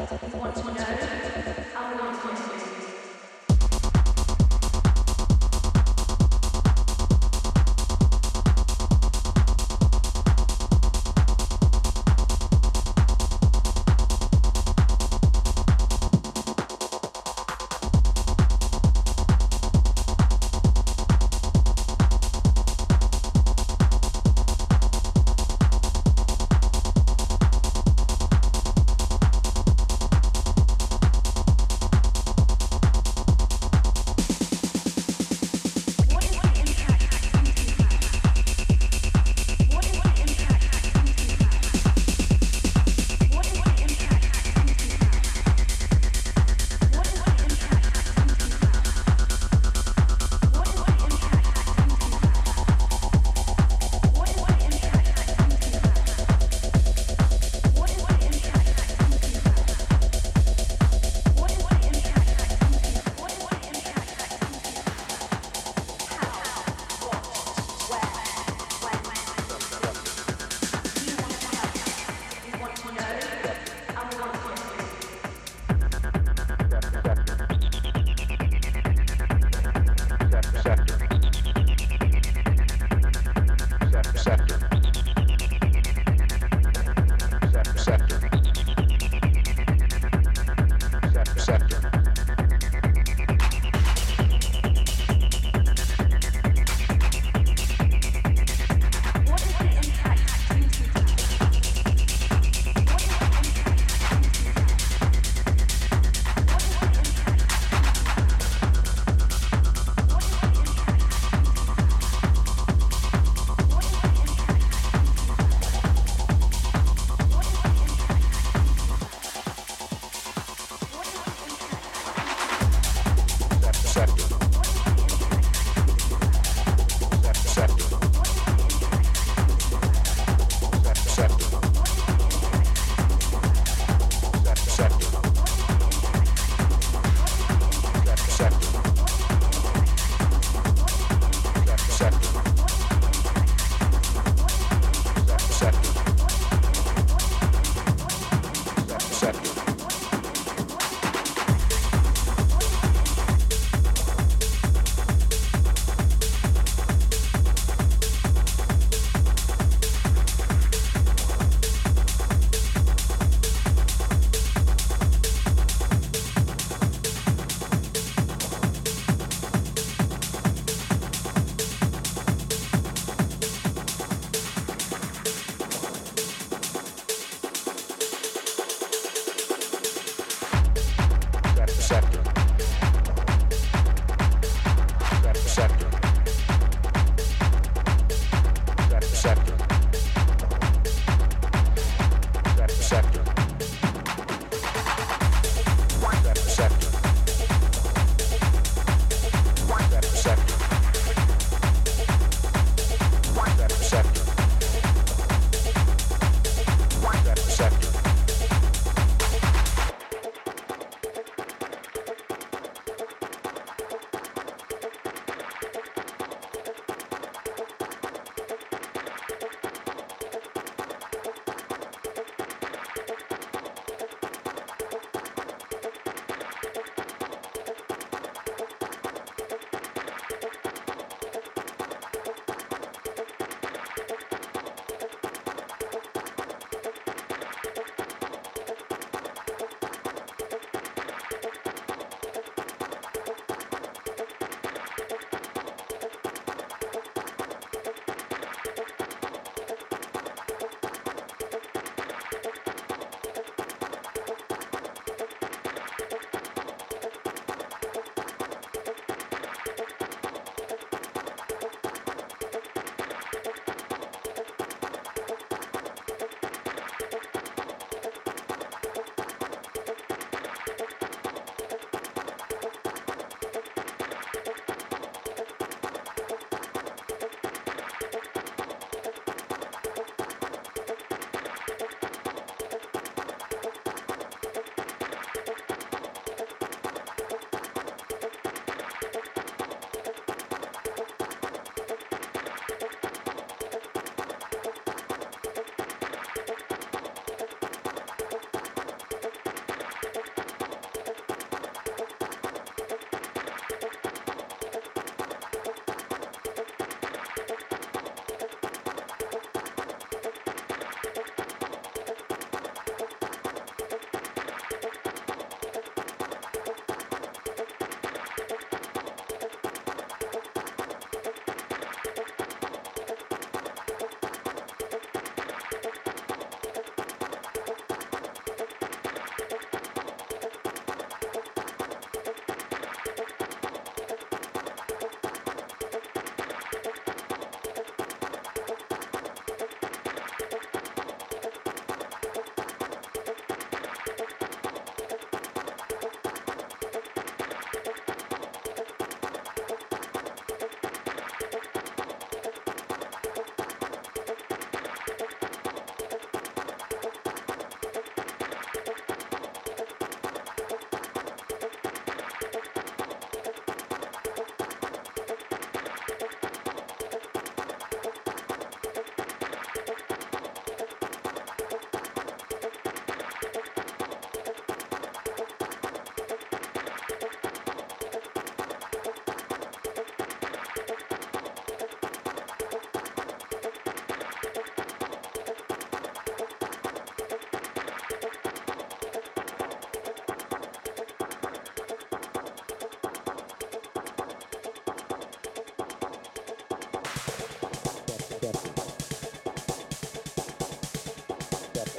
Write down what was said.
want to know